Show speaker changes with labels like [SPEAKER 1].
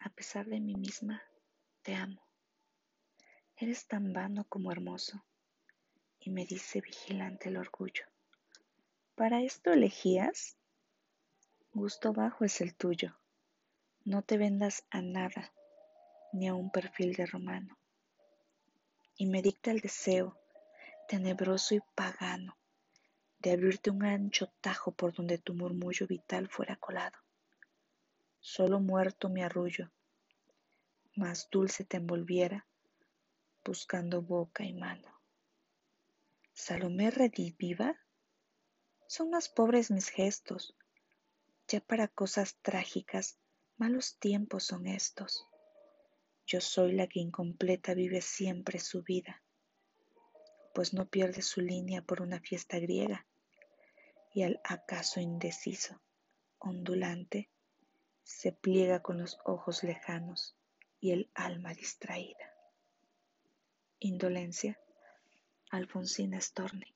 [SPEAKER 1] a pesar de mí misma, te amo. Eres tan vano como hermoso. Y me dice vigilante el orgullo. ¿Para esto elegías? Gusto bajo es el tuyo. No te vendas a nada, ni a un perfil de romano. Y me dicta el deseo, tenebroso y pagano, de abrirte un ancho tajo por donde tu murmullo vital fuera colado. Solo muerto me arrullo, más dulce te envolviera, buscando boca y mano. Salomé rediviva, son más pobres mis gestos, ya para cosas trágicas, malos tiempos son estos. Yo soy la que incompleta vive siempre su vida pues no pierde su línea por una fiesta griega, y al acaso indeciso, ondulante, se pliega con los ojos lejanos y el alma distraída. Indolencia, Alfonsina Storni.